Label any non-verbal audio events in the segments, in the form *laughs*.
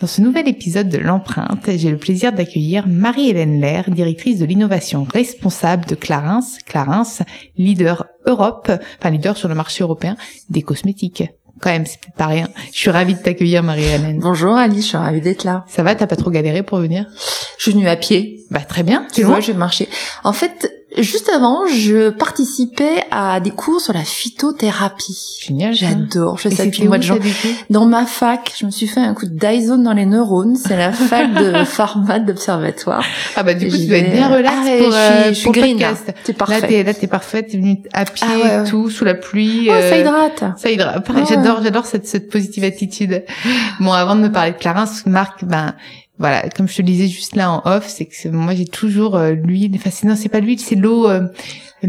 Dans ce nouvel épisode de l'empreinte, j'ai le plaisir d'accueillir Marie-Hélène Lair, directrice de l'innovation responsable de Clarins, Clarins, leader Europe, enfin leader sur le marché européen des cosmétiques. Quand même, c'est pas rien. Je suis ravie de t'accueillir, Marie-Hélène. Bonjour Alice, je suis ravie d'être là. Ça va, t'as pas trop galéré pour venir? Je suis venue à pied. Bah très bien. Tu vois, je vais marcher. En fait, juste avant, je participais à des cours sur la phytothérapie. Génial. J'adore. Je sais mois où, de coup Dans ma fac, je me suis fait un coup de Dyson dans les neurones. C'est la *laughs* fac de pharma d'observatoire. Ah bah du coup, tu dois être bien euh, relax ah pour, je euh, suis, je suis pour green, podcast. C'est Là, t'es là, t'es parfaite, t'es venue à pied Ah ouais, et ouais. tout, sous la pluie. Oh, euh, ça hydrate. Ça hydrate. Pareil, Ouais. J'adore, j'adore cette, cette positive attitude. Bon, avant de me parler de Clarins, Marc, ben voilà, comme je te le disais juste là en off, c'est que c'est- moi j'ai toujours euh, l'huile. Enfin, c'est- non, c'est pas l'huile, c'est l'eau. euh,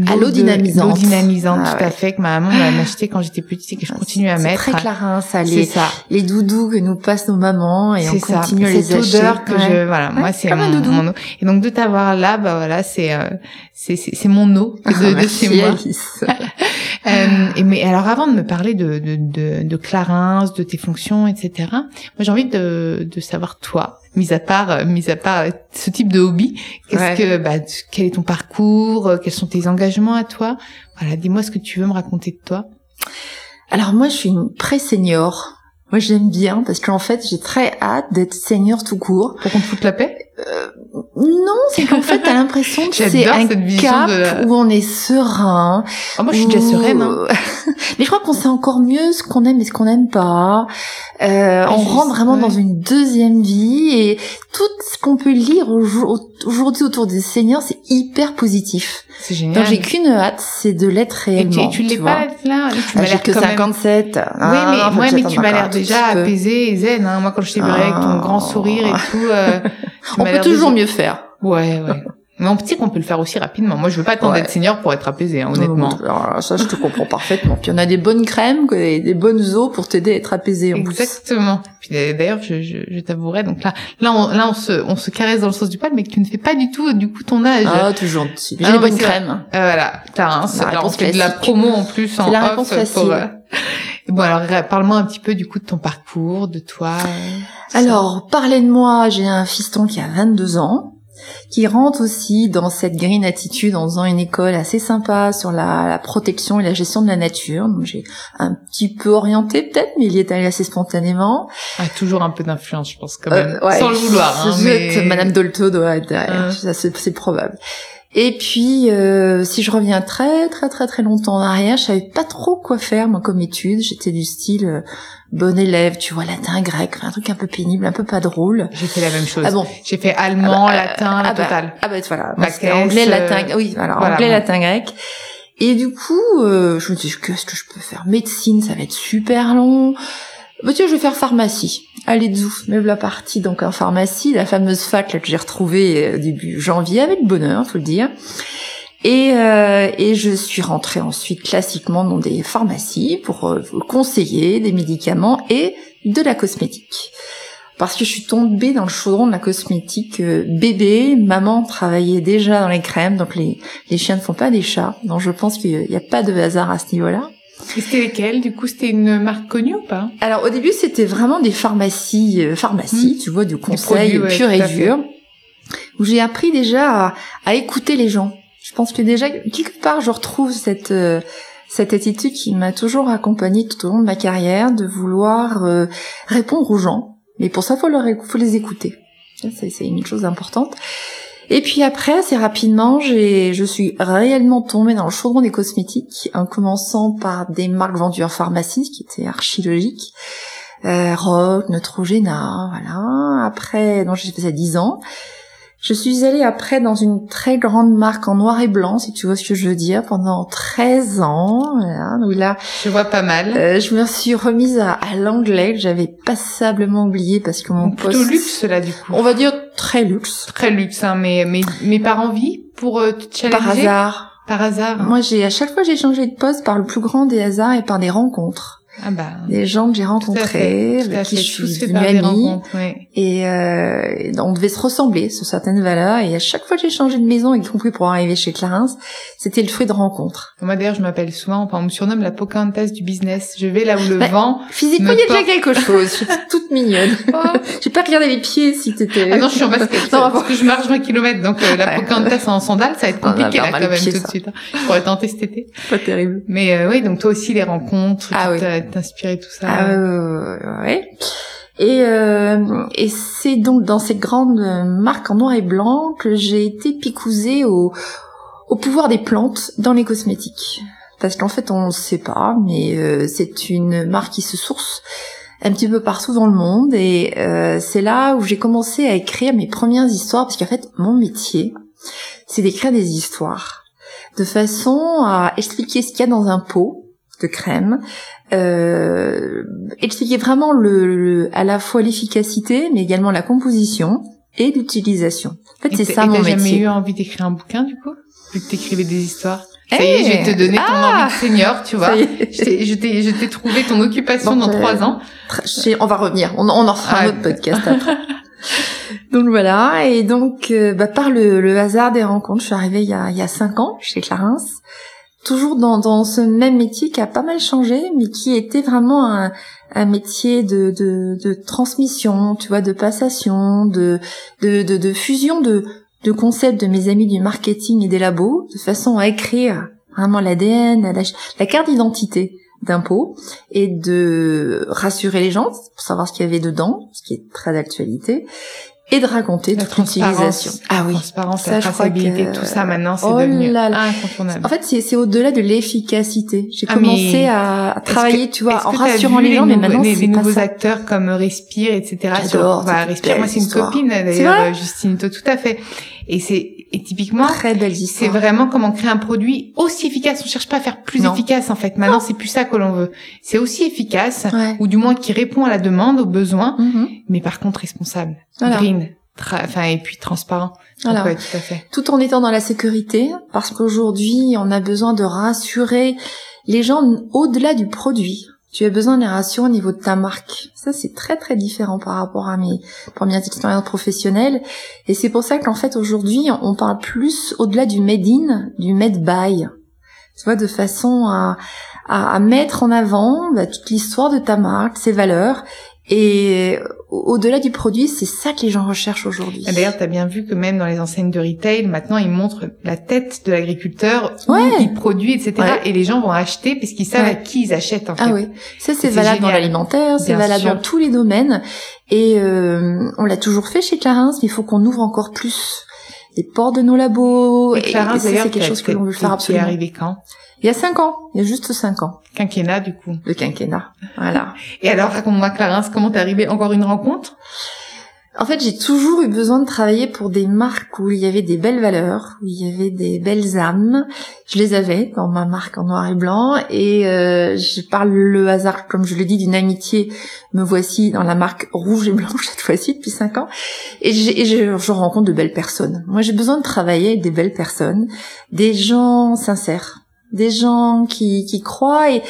Ah, l'eau de- dynamisante. L'eau dynamisante, Ah tout à ouais. fait, que ma maman m'a acheté quand j'étais petite et que je continue à C'est mettre. très clarin, ça. C'est Les, ça. les doudous que nous passent nos mamans et on C'est ça. continue à les Cette acheter. odeur que Ouais. je, voilà, moi c'est comme un mon, doudou. mon eau. Et donc de t'avoir là, bah voilà, c'est euh, c'est c'est c'est mon eau *laughs* de, de Merci, chez moi. *laughs* Euh, et mais alors avant de me parler de de de, de Clarins, de tes fonctions, etc. Moi j'ai envie de de savoir toi, mis à part euh, mis à part ce type de hobby, qu'est-ce Ouais. que bah quel est ton parcours, euh, quels sont tes engagements à toi? Voilà, dis-moi ce que tu veux me raconter de toi. Alors moi, je suis une pré-senior. Moi, j'aime bien parce qu'en fait, j'ai très hâte d'être senior tout court. Pour qu'on te foute la paix? Non, c'est qu'en fait, t'as l'impression que *laughs* c'est un cap de où on est serein. oh, Moi je suis déjà sereine. Hein. *laughs* Mais je crois qu'on sait encore mieux ce qu'on aime et ce qu'on n'aime pas. Euh, Ah, on rentre vraiment ouais. dans une deuxième vie et tout ce qu'on peut lire au jour- aujourd'hui autour des seniors, c'est hyper positif. C'est génial. Donc j'ai qu'une hâte, c'est de l'être Et tu, réellement. tu l'es pas là, tu Ah, m'as l'air que quand même- 57. Oui, mais, tu m'as l'air déjà petit peu. apaisé et zen. Hein. Moi, quand je t'ai vu Ah. avec ton grand sourire et tout, euh, *laughs* On peut toujours mieux faire. Ouais, ouais. Mais on petit qu'on peut le faire aussi rapidement. Moi, je veux pas attendre Ouais. d'être senior pour être apaisé, hein, honnêtement. Alors, ça, je te comprends parfaitement. Puis on a des bonnes crèmes, des, bonnes eaux pour t'aider à être apaisé. En plus. Exactement. Puis euh, d'ailleurs, je, je, je t'avouerai, donc là, là, on, là, on se, on se caresse dans le sens du poil, mais que tu ne fais pas du tout, du coup, ton âge. Ah, toujours gentil. J'ai Ah, mais bonnes crèmes. Euh, voilà, t'as un, La là, on fait de la promo en plus en off pour, euh, Bon, alors, parle-moi un petit peu, du coup, de ton parcours, de toi. euh, Alors, parlez de moi, j'ai un fiston qui a 22 ans, qui rentre aussi dans cette green attitude en faisant une école assez sympa sur la, la protection et la gestion de la nature. Donc j'ai un petit peu orienté peut-être, mais il y est allé assez spontanément. Ah, toujours un peu d'influence, je pense, quand même. Euh, ouais, Sans le vouloir, hein, mais... Madame Dolto doit être derrière, Hein. c'est probable. Et puis, euh, si je reviens très très très très longtemps en arrière, je savais pas trop quoi faire moi comme étude. J'étais du style euh, bon élève, tu vois, latin, grec, enfin, un truc un peu pénible, un peu pas drôle. J'ai fait la même chose. Ah bon J'ai fait allemand, Ah bah, latin, la ah bah, totale. Ah bah voilà, moi, anglais, euh, latin, oui, alors voilà, anglais, bon. latin, grec. Et du coup, euh, je me dis qu'est-ce que je peux faire? Médecine, ça va être super long. Bah tiens, je vais faire pharmacie. Allez, zouf, me la partie donc en pharmacie, la fameuse fac là, que j'ai retrouvée euh, début janvier avec bonheur, faut le dire. Et, euh, et je suis rentrée ensuite classiquement dans des pharmacies pour euh, conseiller des médicaments et de la cosmétique. Parce que je suis tombée dans le chaudron de la cosmétique euh, bébé. Maman travaillait déjà dans les crèmes, donc les, les chiens ne font pas des chats. Donc je pense qu'il n'y a pas de hasard à ce niveau-là. Et c'était lesquelles Du coup, c'était une marque connue ou pas? Alors au début c'était vraiment des pharmacies, euh, pharmacies, tu vois, du conseil produits, pur et dur, où j'ai appris déjà à, à écouter les gens. Je pense que déjà quelque part je retrouve cette euh, cette attitude qui m'a toujours accompagnée tout au long de ma carrière, de vouloir euh, répondre aux gens. Mais pour ça, faut leur faut les écouter. C'est une chose importante. Et puis après, assez rapidement, j'ai, je suis réellement tombée dans le chaudron des cosmétiques, en commençant par des marques vendues en pharmacie, qui étaient archilogiques, euh, Rock, Neutrogena, voilà. Après, donc j'ai fait ça 10 ans. Je suis allée après dans une très grande marque en noir et blanc, si tu vois ce que je veux dire, pendant 13 ans. Voilà. Donc là, je vois pas mal. Euh, je me suis remise à, à l'anglais que j'avais passablement oublié parce que mon Donc, plutôt poste... luxe là du coup. On va dire très luxe. Très luxe, hein, mais mais mais par envie pour euh, te challenger. Par hasard. Par hasard. Moi, j'ai à chaque fois j'ai changé de poste par le plus grand des hasards et par des rencontres. Ah bah. Des gens que j'ai rencontrés, avec qui fait. je suis devenue amie. ouais. Et euh, on devait se ressembler sur certaines valeurs. Et à chaque fois que j'ai changé de maison, y compris pour arriver chez Clarins, c'était le fruit de rencontres. Moi d'ailleurs, je m'appelle souvent, enfin, on me surnomme la Pocahontas du business. Je vais là où le Bah, vent. Physiquement, Me il y a déjà quelque chose. Je suis toute mignonne. *laughs* *laughs* j'ai pas regardé les pieds si t'étais... Ah non, je suis en basket. *laughs* Non, parce que je marche 20 km, donc euh, la. Pocahontas en sandales, ça va être On a compliqué pas là quand même pied, tout ça. de suite. hein. Je pourrais tenter cet été. pas terrible. Mais euh, oui, donc toi aussi les rencontres, Ah oui. Inspiré tout ça. Euh, ouais. Et, euh, et c'est donc dans ces grandes marques en noir et blanc que j'ai été picousée au, au pouvoir des plantes dans les cosmétiques. Parce qu'en fait, on ne sait pas, mais euh, c'est une marque qui se source un petit peu partout dans le monde. Et euh, c'est là où j'ai commencé à écrire mes premières histoires, parce qu'en fait, mon métier, c'est d'écrire des histoires, de façon à expliquer ce qu'il y a dans un pot de crème, euh, expliquer vraiment le, le- à la fois l'efficacité, mais également la composition et l'utilisation. En fait, Et c'est ça et mon T'as jamais métier. eu envie d'écrire un bouquin du coup? Vu que t'écrivais des histoires. Ça Eh y est, je vais te donner ton Ah envie de senior, tu vois. Je t'ai- je t'ai je t'ai trouvé ton occupation Bon, dans trois ans. On va revenir. On, on en fera Ah, un autre podcast après. *laughs* donc voilà. Et donc, euh, bah, par le, le hasard des rencontres, je suis arrivée il y a, il y a cinq ans chez Clarins. Toujours dans, ce même métier qui a pas mal changé, mais qui était vraiment un, métier de, transmission, tu vois, de passation, de, fusion de, de concepts de mes amis du marketing et des labos, de façon à écrire vraiment l'ADN, la, la carte d'identité pot et de rassurer les gens pour savoir ce qu'il y avait dedans, ce qui est très d'actualité, et de raconter La toute l'utilisation. transparence. Ah oui. Transparence, Ça, la traçabilité, que- tout ça maintenant, c'est Oh devenu là là. incontournable. En fait, c'est au-delà de l'efficacité. J'ai Ah, commencé à, travailler, que- tu vois, en rassurant les gens, mais maintenant les, c'est les nouveaux ça. acteurs comme Respire, etc. J'adore, bah, Respire, moi c'est une copine d'ailleurs, euh, Justine To, tout à fait. Et c'est et typiquement, Très c'est vraiment comment créer un produit aussi efficace. On cherche pas à faire plus Non. efficace en fait. Maintenant, c'est plus ça que l'on veut. C'est aussi efficace, Ouais. ou du moins qui répond à la demande, aux besoins, Mhm. mais par contre responsable, Voilà. green, enfin et puis transparent. Donc, Voilà. ouais, tout à fait. tout en étant dans la sécurité, parce qu'aujourd'hui, on a besoin de rassurer les gens au-delà du produit. Tu as besoin les rassurer au niveau de ta marque. Ça, c'est très très différent par rapport à mes premières expériences professionnelles. Et c'est pour ça qu'en fait, aujourd'hui, on parle plus au-delà du made in, du made by. Tu vois, de façon à, à, à mettre en avant bah, toute l'histoire de ta marque, ses valeurs. Et au- au-delà du produit, c'est ça que les gens recherchent aujourd'hui. Et D'ailleurs, tu as bien vu que même dans les enseignes de retail, maintenant, ils montrent la tête de l'agriculteur, Ouais. où il produit, etc. Ouais. Et les gens vont acheter parce qu'ils savent Ouais. à qui ils achètent, en fait. Ah oui, ça c'est valable dans l'alimentaire, c'est valable sûr. dans tous les domaines. Et euh, on l'a toujours fait chez Clarins, mais il faut qu'on ouvre encore plus les portes de nos labos. Et Clarins, d'ailleurs, c'est quelque chose que l'on veut faire absolument. arrivé quand? Il y a cinq ans, il y a juste cinq ans, Quinquennat, du coup. le quinquennat. Voilà. *laughs* Et alors, raconte-moi, Clarence, comment t'es arrivé Encore une rencontre? En fait, j'ai toujours eu besoin de travailler pour des marques où il y avait des belles valeurs, où il y avait des belles âmes. Je les avais dans ma marque en noir et blanc. Et euh, je parle le hasard, comme je le dis, d'une amitié. Me voici dans la marque rouge et blanche *laughs* cette fois-ci depuis cinq ans. Et, et je, je rencontre de belles personnes. Moi, j'ai besoin de travailler avec des belles personnes, des gens sincères, des gens qui, qui croient et,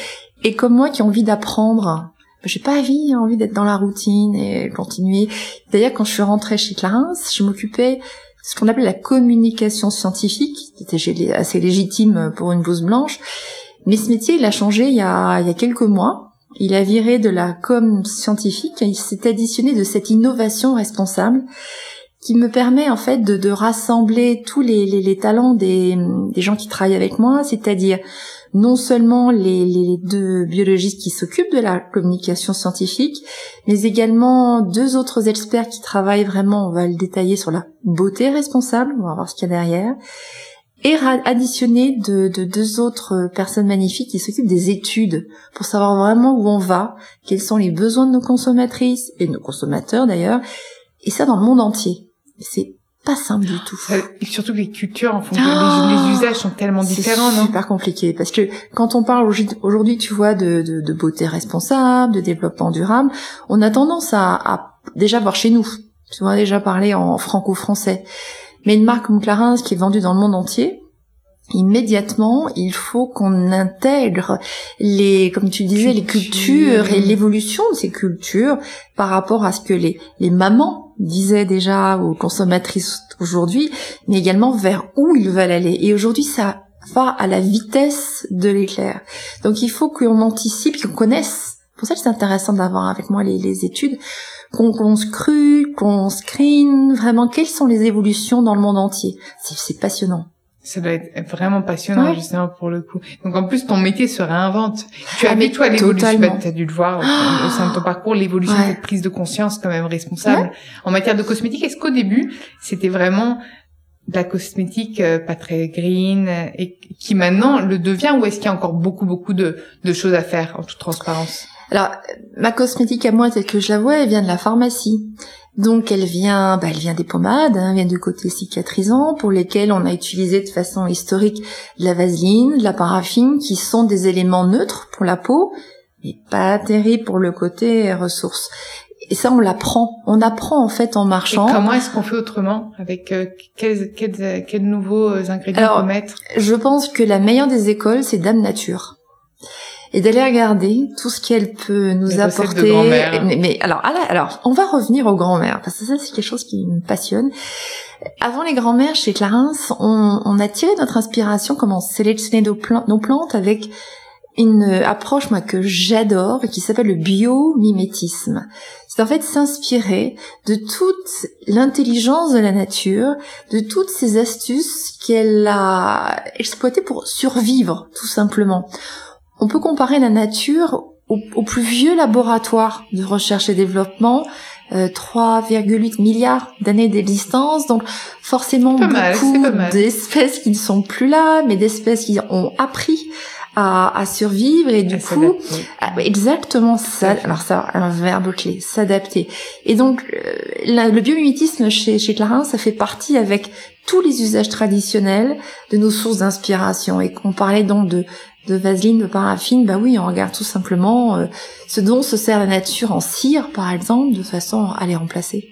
et comme moi qui ont envie d'apprendre. J'ai pas envie, envie d'être dans la routine et continuer. D'ailleurs, quand je suis rentrée chez Clarins, je m'occupais de ce qu'on appelle la communication scientifique, qui était assez légitime pour une blouse blanche. Mais ce métier, il a changé il y a, il y a quelques mois. Il a viré de la com scientifique et il s'est additionné de cette innovation responsable qui me permet en fait de, de rassembler tous les, les, les talents des, des gens qui travaillent avec moi, c'est-à-dire non seulement les, les deux biologistes qui s'occupent de la communication scientifique, mais également deux autres experts qui travaillent vraiment, on va le détailler, sur la beauté responsable, on va voir ce qu'il y a derrière, et additionné de, de, deux autres personnes magnifiques qui s'occupent des études pour savoir vraiment où on va, quels sont les besoins de nos consommatrices et de nos consommateurs d'ailleurs, et ça dans le monde entier. C'est pas simple du tout. Et surtout que les cultures, en fonction oh les, usages sont tellement différents, C'est super compliqué parce que quand on parle aujourd'hui, tu vois, de, de, de, beauté responsable, de développement durable, on a tendance à, à déjà voir chez nous. Tu vois, déjà parler en franco-français. Mais une marque comme Clarins qui est vendue dans le monde entier, immédiatement, il faut qu'on intègre les, comme tu disais, les cultures et l'évolution de ces cultures par rapport à ce que les, les mamans disaient déjà aux consommatrices aujourd'hui, mais également vers où ils veulent aller. Et aujourd'hui, ça va à la vitesse de l'éclair. Donc il faut qu'on anticipe, qu'on connaisse. Pour ça, c'est intéressant d'avoir avec moi les, les études, qu'on scrute, qu'on screen, vraiment quelles sont les évolutions dans le monde entier. C'est passionnant. Ça doit être vraiment passionnant justement pour le coup. Donc en plus ton métier se réinvente. Tu as ah, toi l'évolution, bah, tu as dû le voir au, sein de ton parcours, l'évolution de cette prise de conscience quand même responsable en matière de cosmétique. Est-ce qu'au début c'était vraiment de la cosmétique euh, pas très green et qui maintenant le devient ou est-ce qu'il y a encore beaucoup beaucoup de, de choses à faire en toute transparence? Alors ma cosmétique à moi telle que je la vois, elle vient de la pharmacie. Donc elle vient, bah, elle vient des pommades, hein, elle vient du côté cicatrisant, pour lesquels on a utilisé de façon historique de la vaseline, de la paraffine, qui sont des éléments neutres pour la peau, mais pas terribles pour le côté ressources. Et ça, on l'apprend. On apprend en fait en marchant. Et comment est-ce qu'on fait autrement Avec euh, quels, quels, quels, nouveaux ingrédients on mettre? Je pense que la meilleure des écoles, c'est Dame Nature et d'aller regarder tout ce qu'elle peut nous apporter. mais, alors, alors, on va revenir aux grand-mères parce que ça c'est quelque chose qui me passionne. Avant les grand-mères chez Clarins, on, on, a tiré notre inspiration, comment sélectionner nos, nos plantes avec une approche moi que j'adore et qui s'appelle le biomimétisme. C'est en fait s'inspirer de toute l'intelligence de la nature, de toutes ces astuces qu'elle a exploitées pour survivre tout simplement on peut comparer la nature au, plus vieux laboratoire de recherche et développement, 3,8 euh, milliards d'années d'existence, donc forcément beaucoup d'espèces qui ne sont plus là, mais d'espèces qui ont appris à, survivre et du coup exactement ça alors ça un verbe clé s'adapter. Et donc euh, le biomimétisme chez chez Clarins ça fait partie avec tous les usages traditionnels de nos sources d'inspiration. Et qu'on parlait donc de de vaseline, de paraffine, bah oui, on regarde tout simplement euh, ce dont se sert la nature en cire, par exemple, de façon à les remplacer.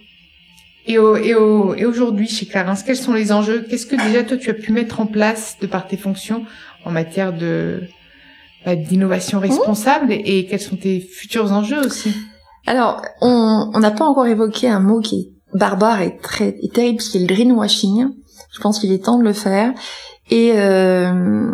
Et, au, et, au, et aujourd'hui, chez Clarins, quels sont les enjeux? Qu'est-ce que déjà toi tu as pu mettre en place de par tes fonctions en matière de bah, d'innovation responsable et, quels sont tes futurs enjeux aussi? Alors, on n'a pas encore évoqué un mot qui est barbare et très et terrible, qui est le greenwashing. Je pense qu'il est temps de le faire. Et euh,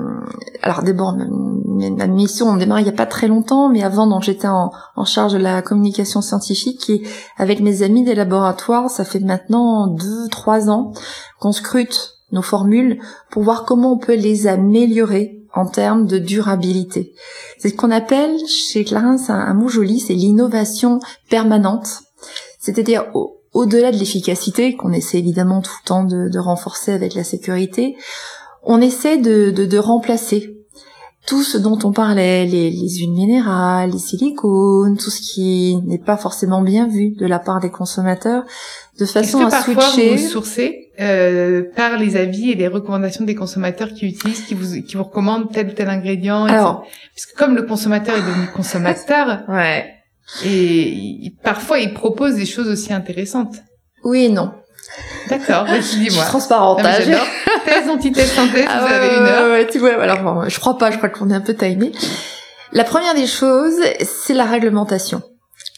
alors d'abord, ma mission on démarre il y a pas très longtemps, mais avant donc j'étais en, charge de la communication scientifique et avec mes amis des laboratoires, ça fait maintenant deux trois ans qu'on scrute nos formules pour voir comment on peut les améliorer en termes de durabilité. C'est ce qu'on appelle chez Clarins un mot joli, c'est l'innovation permanente. C'est-à-dire au-delà de l'efficacité qu'on essaie évidemment tout le temps de, de renforcer avec la sécurité, on essaie de, de, remplacer tout ce dont on parlait, les, les huiles minérales, les silicones, tout ce qui n'est pas forcément bien vu de la part des consommateurs, de façon que à parfois Vous sourcez euh, par les avis et les recommandations des consommateurs qui utilisent, qui vous qui vous recommandent tel ou tel ingrédient. Alors, parce que comme le consommateur est devenu consommateur, ouais. Et parfois il propose des choses aussi intéressantes. Oui et non. D'accord, dis-moi. Ah, j'adore. Thèse, antithèse, synthèse, ah, vous avez une heure. Ouais, tu vois, alors, je crois pas, je crois qu'on est un peu timé. La première des choses, c'est la réglementation.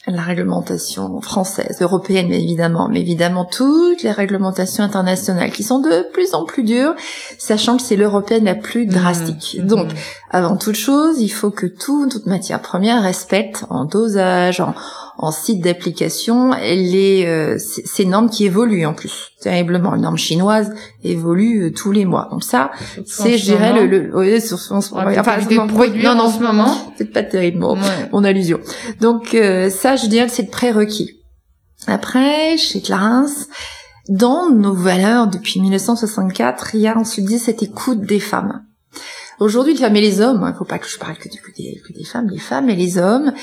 La réglementation française, européenne évidemment, mais évidemment toutes les réglementations internationales qui sont de plus en plus dures, sachant que c'est l'européenne la plus mmh, drastique. Mmh. Donc, avant toute chose, il faut que tout, toute matière première respecte en dosage, en, en site d'application les euh, ces normes qui évoluent en plus terriblement. Les normes chinoises évoluent euh, tous les mois. Donc ça, c'est je dirais le, le oui, sur, en ce moment. Enfin, non, non, en ce moment, *laughs* c'est pas terrible mon, mon allusion. Donc euh, ça, je dirais que c'est le prérequis. Après, chez Clarins, dans nos valeurs depuis 1964, il y a, on se dit, cette écoute des femmes. Aujourd'hui, les femmes et les hommes, il hein, faut pas que je parle que, du, des, que des femmes, les femmes et les hommes,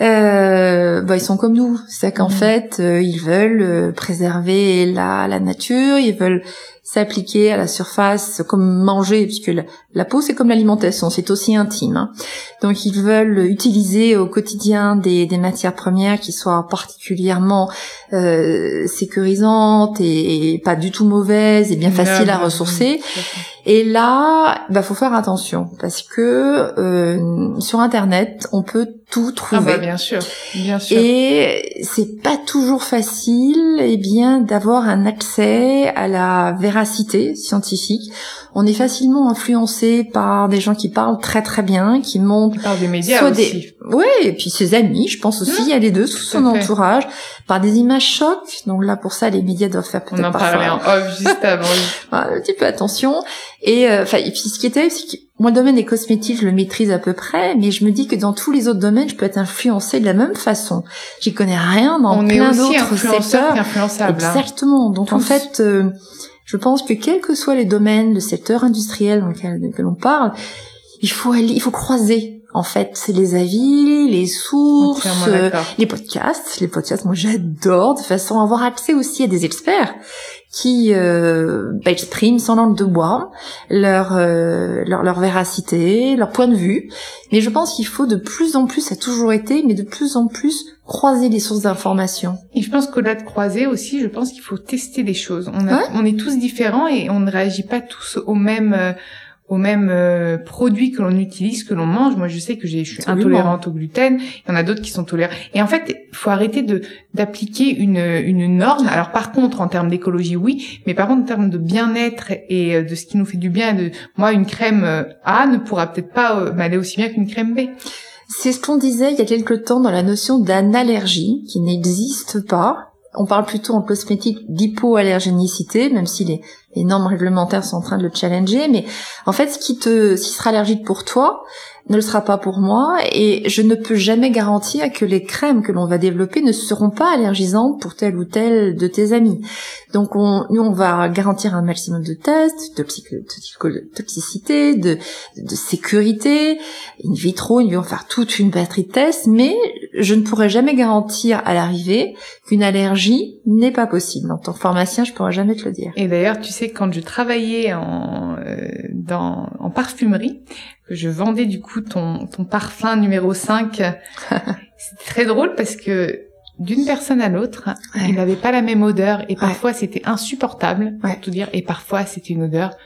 euh, bah, ils sont comme nous. C'est qu'en mmh. fait, euh, ils veulent euh, préserver la, la nature, ils veulent s'appliquer à la surface comme manger, puisque la, peau c'est comme l'alimentation, c'est aussi intime. Hein. Donc ils veulent utiliser au quotidien des, des matières premières qui soient particulièrement euh, sécurisantes et, pas du tout mauvaises et bien faciles à ressourcer. Et là, bah faut faire attention parce que euh, sur Internet, on peut tout trouver. Ah bah bien sûr, bien sûr. Et c'est pas toujours facile, eh bien, d'avoir un accès à la véracité scientifique. On est facilement influencé par des gens qui parlent très très bien, qui montrent. Par des médias aussi. Des... Ouais, et puis ses amis, je pense aussi, il y a les deux, tout son entourage, par des images chocs. Donc là, pour ça, les médias doivent faire peut-être. On en parlait en off juste avant. *laughs* un petit peu attention. Et euh, enfin, et puis ce qui est terrible, c'est que moi, le domaine des cosmétiques, je le maîtrise à peu près, mais je me dis que dans tous les autres domaines, je peux être influencée de la même façon. J'y connais rien dans On plein d'autres secteurs. Hein. Exactement. Donc en fait, euh, je pense que quels que soient les domaines, le secteur industriel dans lequel, on parle, il faut aller, il faut croiser en fait, c'est les avis, les sources, euh, les podcasts. Les podcasts, moi j'adore, de façon à avoir accès aussi à des experts qui euh, bah, expriment sans langue de bois leur, euh, leur, leur véracité, leur point de vue. Mais je pense qu'il faut de plus en plus, ça a toujours été, mais de plus en plus croiser les sources d'information. Et je pense qu'au-delà de croiser aussi, je pense qu'il faut tester des choses. On, on est tous différents et on ne réagit pas tous au même euh, aux mêmes euh, produits que l'on utilise, que l'on mange. Moi, je sais que je suis intolérante au gluten. Il y en a d'autres qui sont tolérants. Et en fait, il faut arrêter de d'appliquer une une norme. Alors, par contre, en termes d'écologie, oui, mais par contre, en termes de bien-être et euh, de ce qui nous fait du bien, de moi, une crème euh, A ne pourra peut-être pas m'aller aussi bien qu'une crème B. C'est ce qu'on disait il y a quelque temps dans la notion d'anallergie, qui n'existe pas. On parle plutôt en cosmétique d'hypoallergénicité, même si les, normes réglementaires sont en train de le challenger, mais en fait, ce qui te, ce qui sera allergique pour toi, ne le sera pas pour moi et je ne peux jamais garantir que les crèmes que l'on va développer ne seront pas allergisantes pour tel ou tel de tes amis. Donc on, nous on va garantir un maximum de tests, de toxicité, de, sécurité, in vitro, ils vont faire toute une batterie de tests, mais je ne pourrai jamais garantir à l'arrivée qu'une allergie n'est pas possible. En tant que pharmacien, je pourrais jamais te le dire. Et d'ailleurs, tu sais, quand je travaillais en, euh, dans, en parfumerie, que je vendais du coup ton, ton parfum numéro 5. *laughs* c'était très drôle parce que d'une personne à l'autre, il n'avait pas la même odeur et parfois c'était insupportable, pour tout dire, et parfois c'était une odeur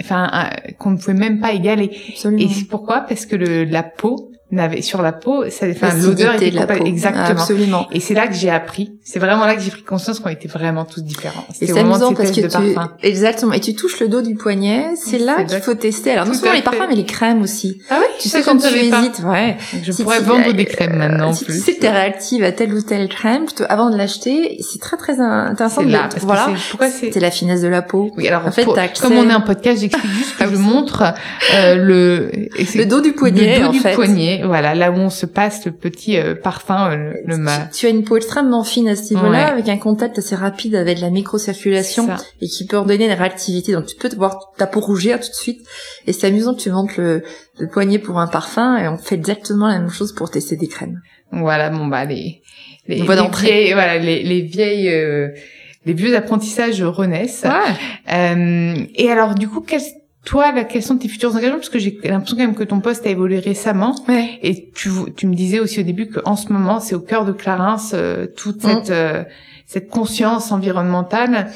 enfin qu'on ne pouvait même pas égaler. Et c'est pourquoi? Parce que le, la peau n'avait sur la peau, ça, enfin l'odeur était de la peau. exactement. Absolument. Et c'est là que j'ai appris. C'est vraiment là que j'ai pris conscience qu'on était vraiment tous différents. Et c'est amusant parce que tu exactement et tu touches le dos du poignet, c'est là qu'il faut tester. Alors non seulement les parfums mais les crèmes aussi. Ah oui, tu sais quand tu hésites, ouais. je pourrais vendre des crèmes maintenant si plus. tu sais que t'es réactive à telle ou telle crème, avant de l'acheter, c'est très très intéressant de là, voilà. Pourquoi c'est C'est la finesse de la peau. Oui, alors en fait, comme on est un podcast, j'explique juste que je montre euh, le le dos du poignet le dos du poignet, voilà, là où on se passe le petit euh, parfum, euh, le, le Tu, as une peau extrêmement fine à ce niveau-là, avec un contact assez rapide avec la microcirculation et qui peut ordonner une réactivité. Donc tu peux te voir ta peau rougir tout de suite. Et c'est amusant que tu montes le, le poignet pour un parfum et on fait exactement la même chose pour tester des crèmes. Voilà, bon bah les les, les vieilles, voilà les, les vieilles euh, les vieux apprentissages renaissent. Ouais. Euh, et alors du coup, toi, là, quels sont tes futurs engagements? Parce que j'ai l'impression quand même que ton poste a évolué récemment. Ouais. Et tu, tu me disais aussi au début qu'en ce moment, c'est au cœur de Clarins euh, toute cette, euh, cette conscience environnementale.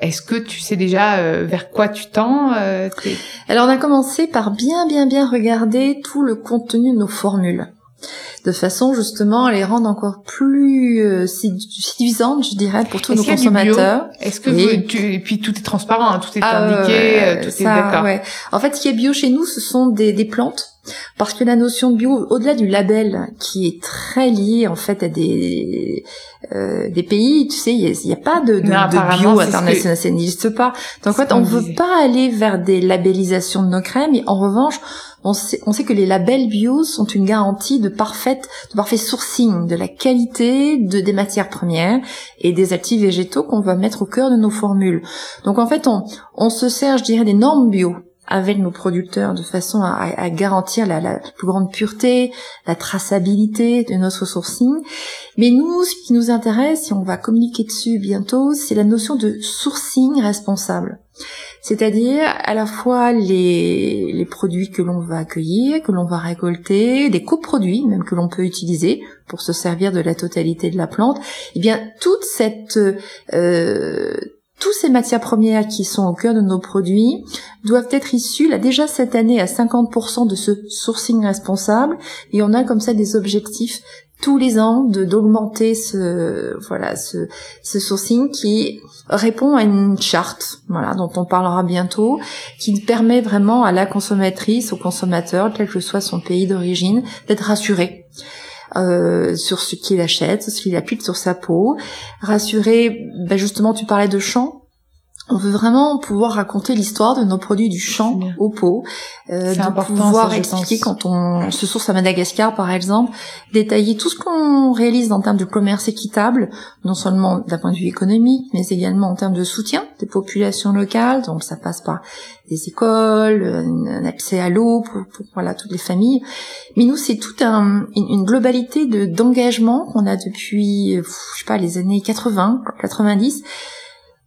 Est-ce que tu sais déjà euh, vers quoi tu tends Alors on a commencé par bien bien bien regarder tout le contenu de nos formules de façon justement à les rendre encore plus euh, séduisantes, je dirais, pour tous nos consommateurs. Est-ce que vous, tu, et puis tout est transparent, hein, tout est ah, indiqué, euh, tout est d'accord. Ouais. En fait, ce qui est bio chez nous, ce sont des, des plantes Parce que la notion de bio, au-delà du label, qui est très lié en fait à des euh, des pays, tu sais, il n'y a, pas de, de, de bio international, ça n'existe pas. Donc en fait, on ne veut pas aller vers des labellisations de nos crèmes, et en revanche, on sait, on sait que les labels bio sont une garantie de parfaite, de parfait sourcing, de la qualité de des matières premières et des actifs végétaux qu'on va mettre au cœur de nos formules. Donc en fait, on, on se sert, je dirais, des normes bio avec nos producteurs de façon à, à garantir la, la, plus grande pureté, la traçabilité de notre sourcing. Mais nous, ce qui nous intéresse, et on va communiquer dessus bientôt, c'est la notion de sourcing responsable. C'est-à-dire à la fois les, les produits que l'on va accueillir, que l'on va récolter, des coproduits même que l'on peut utiliser pour se servir de la totalité de la plante. Et eh bien toute cette euh, toutes ces matières premières qui sont au cœur de nos produits doivent être issues, là déjà cette année, à 50% de ce sourcing responsable. Et on a comme ça des objectifs tous les ans d'augmenter ce voilà ce, ce sourcing qui répond à une charte voilà dont on parlera bientôt qui permet vraiment à la consommatrice au consommateur quel que soit son pays d'origine d'être rassuré euh, sur ce qu'il achète, ce qu'il applique sur sa peau, rassurer, ben justement tu parlais de champ, on veut vraiment pouvoir raconter l'histoire de nos produits du champ au pot, euh, de pouvoir expliquer quand on se source à Madagascar par exemple, détailler tout ce qu'on réalise en termes de commerce équitable, non seulement d'un point de vue économique, mais également en termes de soutien des populations locales. Donc ça passe par des écoles, un accès à l'eau pour, voilà toutes les familles. Mais nous c'est toute un, une, globalité de d'engagement qu'on a depuis je sais pas les années 80, 90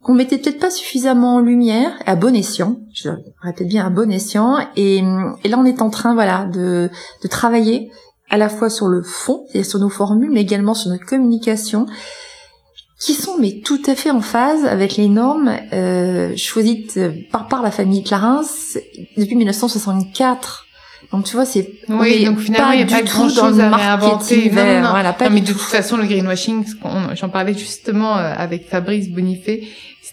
qu'on mettait peut-être pas suffisamment en lumière, à bon escient, je répète bien à bon escient, et, et là on est en train voilà de, de travailler à la fois sur le fond, et sur nos formules, mais également sur notre communication, qui sont mais tout à fait en phase avec les normes euh, choisies par, par la famille Clarins depuis 1964 donc tu vois, c'est oui, donc finalement il n'y a pas grand chose à réinventer. Voilà, pas mais de toute façon le greenwashing, j'en parlais justement euh, avec Fabrice Bonifay,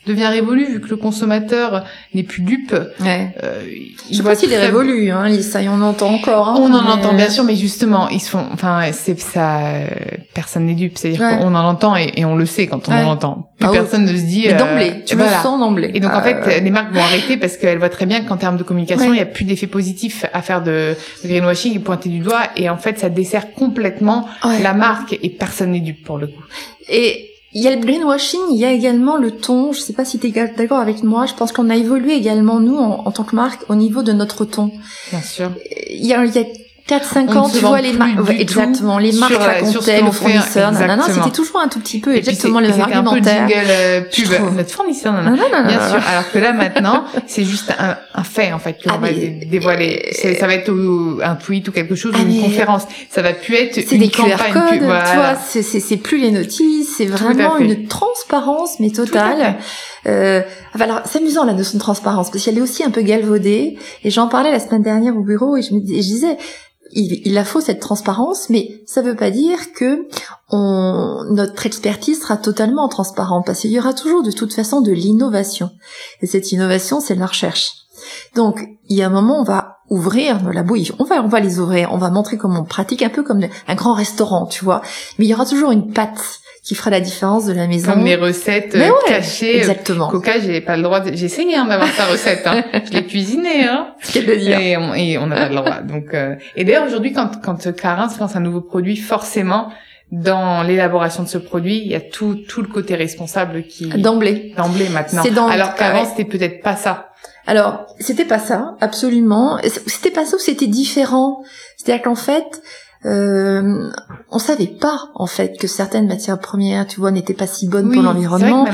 devient révolu vu que le consommateur n'est plus dupe. Ouais. Euh, je sais pas s'il est révolu, hein, ça y on entend encore. Hein, on en entend bien sûr, mais justement ils sont, enfin c'est ça, personne n'est dupe, c'est-à-dire qu'on en entend et, et, on le sait quand on en entend. Plus ah personne ne se dit. Mais d'emblée, tu voilà. le sens d'emblée. Et donc en fait euh, les marques vont arrêter parce qu'elles voient très bien qu'en termes de communication il n'y a plus d'effet positif à faire de, de, greenwashing et pointer du doigt et en fait ça dessert complètement la marque et personne n'est dupe pour le coup. Et il y a le greenwashing, il y a également le ton. Je sais pas si tu es d'accord avec moi. Je pense qu'on a évolué également, nous, en, tant que marque, au niveau de notre ton. Bien sûr. Il y a, il y a 4-5 ans, tu vois les marques, exactement, les marques racontaient le fournisseur, non, c'était toujours un tout petit peu exactement les argumentaires. Un peu jingle euh, pub, notre fournisseur, non, bien sûr. Alors que là maintenant, c'est juste un, un, fait en fait que ah, va dévoiler. Ça va être un tweet ou quelque chose, ou une ah, conférence. Ça va plus être une des campagne. QR codes, tu vois, c'est plus les notices, c'est vraiment une transparence mais totale. Euh, alors c'est amusant la notion de transparence parce qu'elle est aussi un peu galvaudée et j'en parlais la semaine dernière au bureau et je me je disais il, il a faut cette transparence, mais ça ne veut pas dire que on, notre expertise sera totalement transparente, parce qu'il y aura toujours de toute façon de l'innovation. Et cette innovation, c'est la recherche. Donc, il y a un moment, on va ouvrir nos labos, on va, on va les ouvrir, on va montrer comment on pratique, un peu comme un grand restaurant, tu vois. Mais il y aura toujours une patte qui fera la différence de la maison. Comme mes recettes euh, cachées. Euh, exactement. Coca, j'ai pas le droit. De... J'ai essayé hein, d'avoir sa recette. Hein. *laughs* Je l'ai cuisinée. Hein. Et on, et on n'a pas le droit. Donc, euh... et d'ailleurs aujourd'hui, quand quand Clarins lance un nouveau produit, forcément dans l'élaboration de ce produit, il y a tout tout le côté responsable qui d'emblée. D'emblée maintenant. Dans... Alors qu'avant, c'était peut-être pas ça. Alors, c'était pas ça, absolument. C'était pas ça ou c'était différent? C'est-à-dire qu'en fait, euh, on savait pas en fait que certaines matières premières, tu vois, n'étaient pas si bonnes pour l'environnement.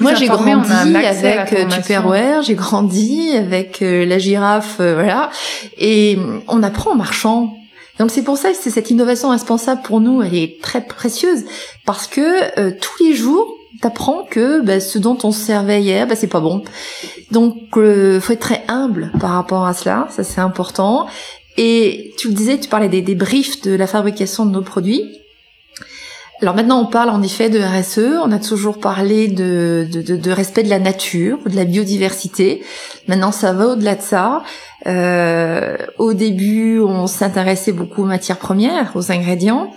Moi, j'ai grandi avec euh, Tupperware, j'ai grandi avec euh, la girafe, euh, voilà, et on apprend en marchant. Donc c'est pour ça que c'est cette innovation responsable pour nous, elle est très précieuse parce que tous les jours, t'apprends que bah, ce dont on se servait hier, bah, c'est pas bon. Donc, euh, faut être très humble par rapport à cela, ça c'est important. Et tu le disais, tu parlais des, briefs de la fabrication de nos produits. Alors maintenant, on parle en effet de RSE. On a toujours parlé de, de, de, de respect de la nature, de la biodiversité. Maintenant, ça va au-delà de ça. Euh, au début, on s'intéressait beaucoup aux matières premières, aux ingrédients.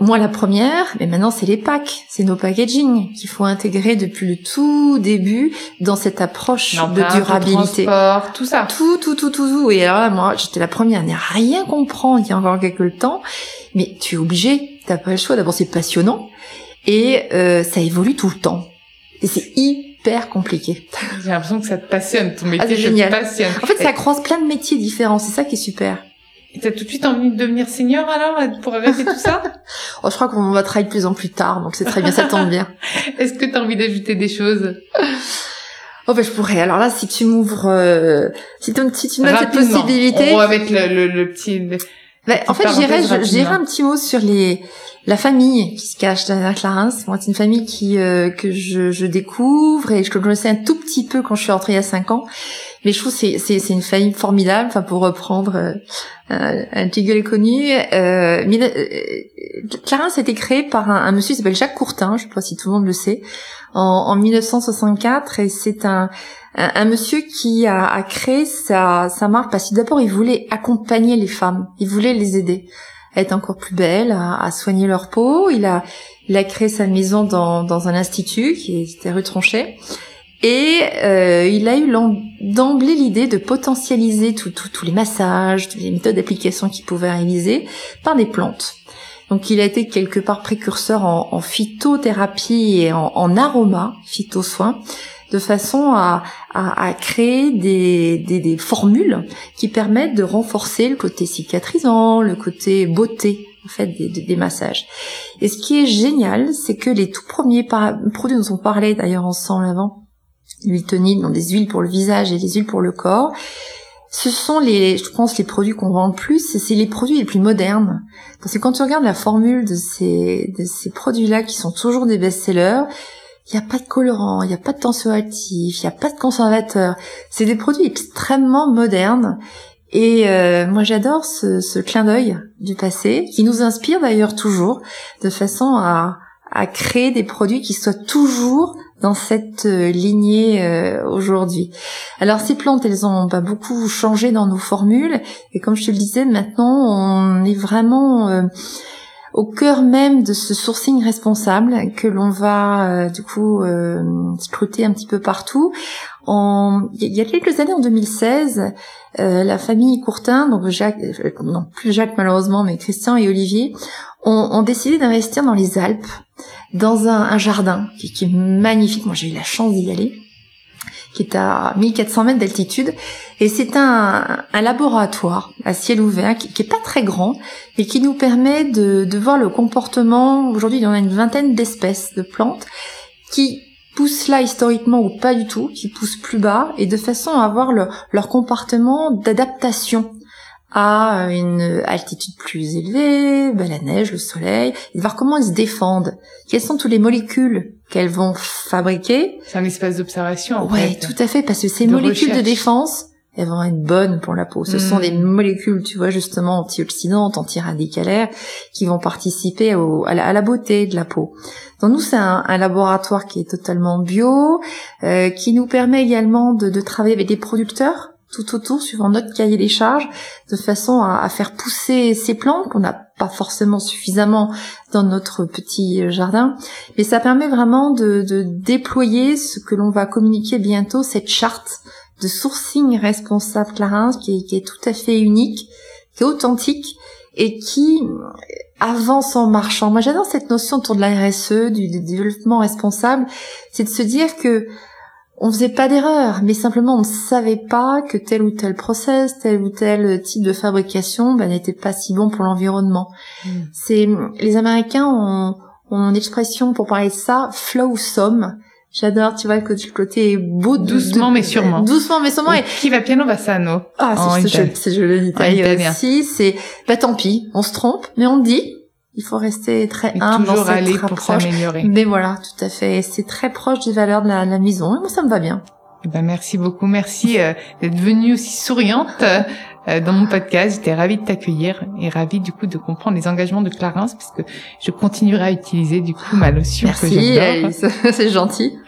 Moi, la première, mais maintenant, c'est les packs, c'est nos packaging qu'il faut intégrer depuis le tout début dans cette approche de durabilité. Transport, tout ça. Tout, tout, tout, tout, tout. Et alors là, moi, j'étais la première à ne rien comprendre il y a encore quelques temps, mais tu es obligé, t'as pas le choix. D'abord, c'est passionnant et euh, ça évolue tout le temps. Et c'est hyper compliqué. J'ai l'impression que ça te passionne, ton Ah, métier c'est te génial. passionne. En fait, ça croise plein de métiers différents. C'est ça qui est super. T'as tout de suite envie de devenir senior alors pour arrêter tout ça? *laughs* Oh, je crois qu'on va travailler de plus en plus tard, donc c'est très bien, ça tombe bien. *laughs* Est-ce que t'as envie d'ajouter des choses? Oh ben je pourrais. Alors là, si tu m'ouvres, euh, si, tu, si tu me donnes cette possibilité, On va mettre le, le, le petit... le- ben, en fait, j'irais un petit mot sur les la famille qui se cache derrière Clarence. Moi, c'est une famille qui euh, que je, je découvre et que je connaissais un tout petit peu quand je suis rentrée il y a cinq ans. Mais je trouve c'est c'est une famille formidable. Enfin, pour reprendre euh, un, un jingle connu, euh, euh, Clarence a été créé par un, un monsieur qui s'appelle Jacques Courtin. Je sais pas si tout le monde le sait. En, en 1964 et c'est un un, un monsieur qui a, a créé sa, sa marque parce que d'abord il voulait accompagner les femmes, il voulait les aider à être encore plus belles, à, à soigner leur peau. Il a, il a créé sa maison dans, dans un institut qui était rue Tronchet. Et euh, il a eu d'emblée l'idée de potentialiser tous les massages, toutes les méthodes d'application qu'il pouvait réaliser par des plantes. Donc il a été quelque part précurseur en, en phytothérapie et en, en aroma, phytosoins, de façon à, à, à créer des, des, des formules qui permettent de renforcer le côté cicatrisant, le côté beauté en fait des, des- massages. Et ce qui est génial, c'est que les tout premiers produits dont on parlait d'ailleurs ensemble avant, l'huile tonique, dans des huiles pour le visage et des huiles pour le corps, ce sont les, je pense, les produits qu'on vend le plus, c'est les produits les plus modernes. Parce que quand tu regardes la formule de ces, de ces produits-là qui sont toujours des best-sellers, il n'y a pas de colorant, il n'y a pas de tensioactif, il n'y a pas de conservateur. C'est des produits extrêmement modernes. Et euh, moi j'adore ce, ce clin d'œil du passé, qui nous inspire d'ailleurs toujours, de façon à, à créer des produits qui soient toujours dans cette euh, lignée euh, aujourd'hui. Alors ces plantes, elles ont pas beaucoup changé dans nos formules, et comme je te le disais, maintenant on est vraiment euh, au cœur même de ce sourcing responsable que l'on va euh, du coup euh, scruter un petit peu partout. En, il y a quelques années, en 2016, euh, la famille Courtin, donc Jacques, non plus Jacques malheureusement, mais Christian et Olivier, ont, ont décidé d'investir dans les Alpes, dans un, jardin qui, est magnifique. Moi, j'ai eu la chance d'y aller qui est à 1400 mètres d'altitude. Et c'est un, laboratoire à ciel ouvert qui, est pas très grand, mais qui nous permet de, voir le comportement. Aujourd'hui, il y en a une vingtaine d'espèces de plantes qui poussent là historiquement ou pas du tout, qui poussent plus bas, et de façon à avoir le- leur comportement d'adaptation à une altitude plus élevée, ben, la neige, le soleil, et de voir comment ils se défendent. Quelles sont toutes les molécules qu'elles vont fabriquer? C'est un espace d'observation, en Ouais, fait. tout à fait, parce que ces De molécules de défense, elles vont être bonnes pour la peau. Ce Mm. sont des molécules, tu vois, justement antioxydantes, antiradicalaires, qui vont participer au- à, la, à la beauté de la peau. Donc nous, c'est un, un laboratoire qui est totalement bio, euh, qui nous permet également de, de travailler avec des producteurs tout autour, suivant notre cahier des charges, de façon à, faire pousser ces plantes qu'on n'a pas forcément suffisamment dans notre petit jardin. Mais ça permet vraiment de, de déployer ce que l'on va communiquer bientôt, cette charte de sourcing responsable Clarins, qui est, qui est tout à fait unique, qui est authentique et qui avance en marchant. Moi, j'adore cette notion autour de la RSE, du, du développement responsable, c'est de se dire que on faisait pas d'erreur, mais simplement on ne savait pas que tel ou tel process, tel ou tel type de fabrication ben, n'était pas si bon pour l'environnement. Mm. C'est les Américains ont, ont une expression pour parler de ça, flow some. J'adore, tu vois, le côté- le côté beau. Doucement de- mais sûrement. Doucement mais sûrement. Et, Qui va piano va sano. ah, c'est- c'est italien. joli, c'est italien. aussi. C'est, bah tant pis, on se trompe, mais on dit, il faut rester très Et humble dans toujours cette aller pour s'améliorer. Mais voilà, tout à fait. C'est très proche des valeurs de la, la maison. Et moi, ça me va bien. Eh Ben, merci beaucoup. Merci euh, d'être venue aussi souriante. Euh, dans mon podcast. J'étais ravie de t'accueillir et ravie du coup de comprendre les engagements de Clarence puisque je continuerai à utiliser du coup ma lotion Merci, que j'adore. Alice. *laughs* c'est gentil.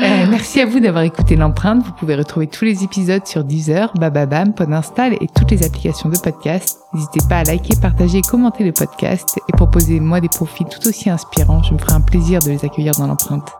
Euh, merci à vous d'avoir écouté l'empreinte. Vous pouvez retrouver tous les épisodes sur Deezer, Bababam, Podinstall et toutes les applications de podcast. N'hésitez pas à liker, partager, commenter le podcast et proposer moi des profils tout aussi inspirants. Je me ferai un plaisir de les accueillir dans l'empreinte.